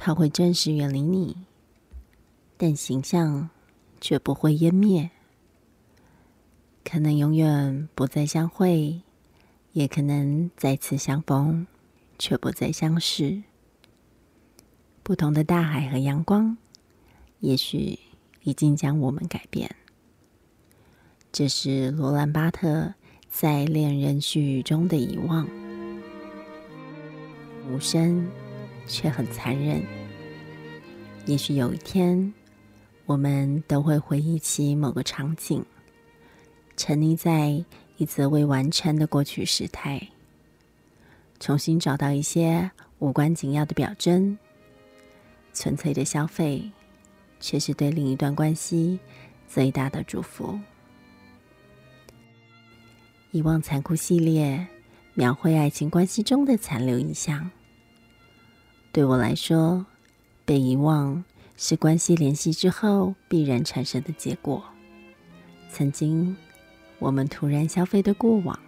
它会暂时远离你，但形象却不会湮灭。可能永远不再相会，也可能再次相逢，却不再相识。不同的大海和阳光，也许已经将我们改变。这是罗兰·巴特在《恋人絮语》中的遗忘，无声却很残忍。也许有一天，我们都会回忆起某个场景，沉溺在一则未完成的过去时态，重新找到一些无关紧要的表征，纯粹的消费，却是对另一段关系最大的祝福。遗忘残酷系列描绘爱情关系中的残留印象。对我来说，被遗忘是关系联系之后必然产生的结果。曾经我们突然消费的过往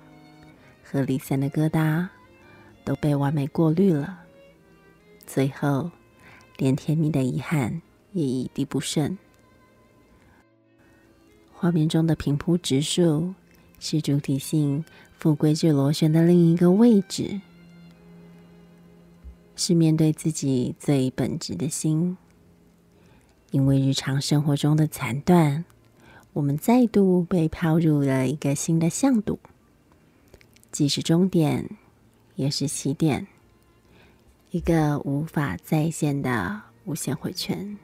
和离散的疙瘩都被完美过滤了，最后连甜蜜的遗憾也一滴不剩。画面中的平铺直述。是主体性复归至螺旋的另一个位置，是面对自己最本质的心。因为日常生活中的残断，我们再度被抛入了一个新的向度，既是终点，也是起点，一个无法再现的无限回圈。